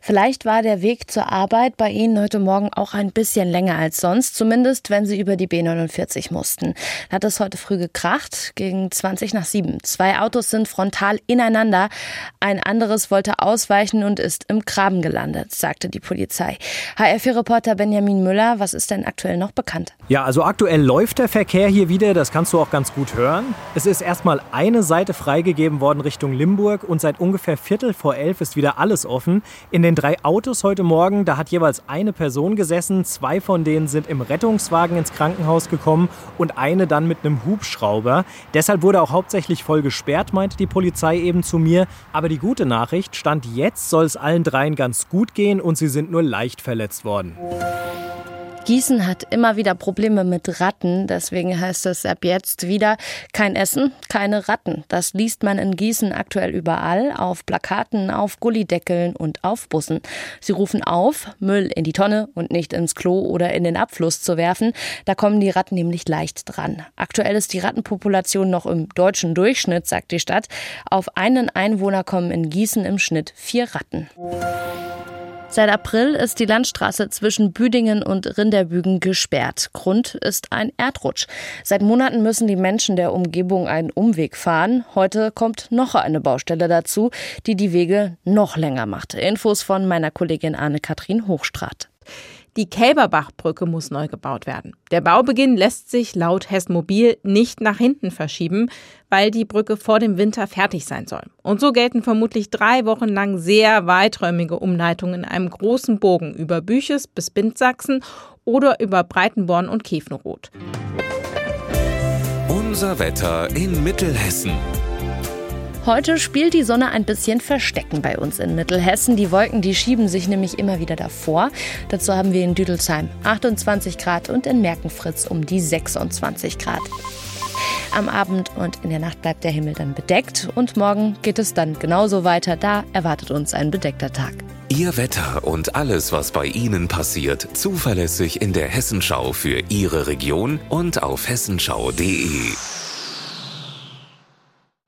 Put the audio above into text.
Vielleicht war der Weg zur Arbeit bei Ihnen heute Morgen auch ein bisschen länger als sonst, zumindest wenn Sie über die B49 mussten. Hat es heute früh gekracht, gegen 20 nach 7. Zwei Autos sind frontal ineinander. Ein anderes wollte ausweichen und ist im Graben gelandet, sagte die Polizei. HR4-Reporter Benjamin Müller, was ist denn aktuell noch bekannt? Ja, also aktuell läuft der Verkehr hier wieder, das kannst du auch ganz gut hören. Es ist erstmal eine Seite freigegeben worden Richtung Limburg und seit ungefähr Viertel vor elf ist wieder alles offen. In den drei Autos heute Morgen, da hat jeweils eine Person gesessen. Zwei von denen sind im Rettungswagen ins Krankenhaus gekommen und eine dann mit einem Hubschrauber. Deshalb wurde auch hauptsächlich voll gesperrt, meinte die Polizei eben zu mir. Aber die gute Nachricht, stand jetzt soll es allen dreien ganz gut gehen und sie sind nur leicht verletzt worden. Gießen hat immer wieder Probleme mit Ratten. Deswegen heißt es ab jetzt wieder kein Essen, keine Ratten. Das liest man in Gießen aktuell überall, auf Plakaten, auf Gullideckeln und auf Bussen. Sie rufen auf, Müll in die Tonne und nicht ins Klo oder in den Abfluss zu werfen. Da kommen die Ratten nämlich leicht dran. Aktuell ist die Rattenpopulation noch im deutschen Durchschnitt, sagt die Stadt. Auf einen Einwohner kommen in Gießen im Schnitt vier Ratten. Seit April ist die Landstraße zwischen Büdingen und Rinderbügen gesperrt. Grund ist ein Erdrutsch. Seit Monaten müssen die Menschen der Umgebung einen Umweg fahren. Heute kommt noch eine Baustelle dazu, die die Wege noch länger macht. Infos von meiner Kollegin Anne-Kathrin Hochstrat. Die Kälberbachbrücke muss neu gebaut werden. Der Baubeginn lässt sich laut Hessmobil nicht nach hinten verschieben, weil die Brücke vor dem Winter fertig sein soll. Und so gelten vermutlich drei Wochen lang sehr weiträumige Umleitungen in einem großen Bogen über Büches bis Bindsachsen oder über Breitenborn und Käfenroth. Unser Wetter in Mittelhessen. Heute spielt die Sonne ein bisschen Verstecken bei uns in Mittelhessen. Die Wolken, die schieben sich nämlich immer wieder davor. Dazu haben wir in Düdelsheim 28 Grad und in Merkenfritz um die 26 Grad. Am Abend und in der Nacht bleibt der Himmel dann bedeckt und morgen geht es dann genauso weiter. Da erwartet uns ein bedeckter Tag. Ihr Wetter und alles, was bei Ihnen passiert, zuverlässig in der Hessenschau für Ihre Region und auf hessenschau.de.